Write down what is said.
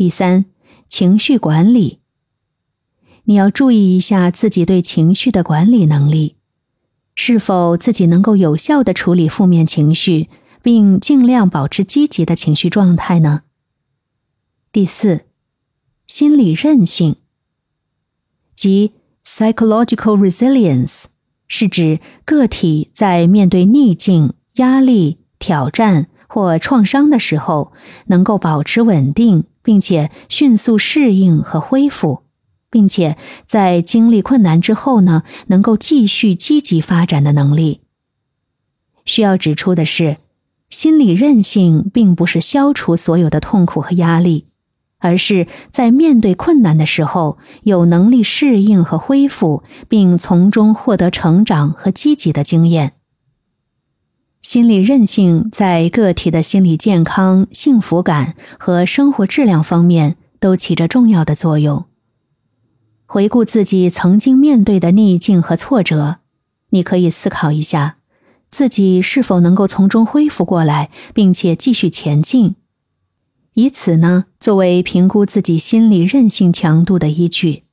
第三，情绪管理。你要注意一下自己对情绪的管理能力，是否自己能够有效的处理负面情绪，并尽量保持积极的情绪状态呢？第四，心理韧性，即 psychological resilience，是指个体在面对逆境、压力、挑战或创伤的时候，能够保持稳定，并且迅速适应和恢复。并且在经历困难之后呢，能够继续积极发展的能力。需要指出的是，心理韧性并不是消除所有的痛苦和压力，而是在面对困难的时候有能力适应和恢复，并从中获得成长和积极的经验。心理韧性在个体的心理健康、幸福感和生活质量方面都起着重要的作用。回顾自己曾经面对的逆境和挫折，你可以思考一下，自己是否能够从中恢复过来，并且继续前进，以此呢作为评估自己心理韧性强度的依据。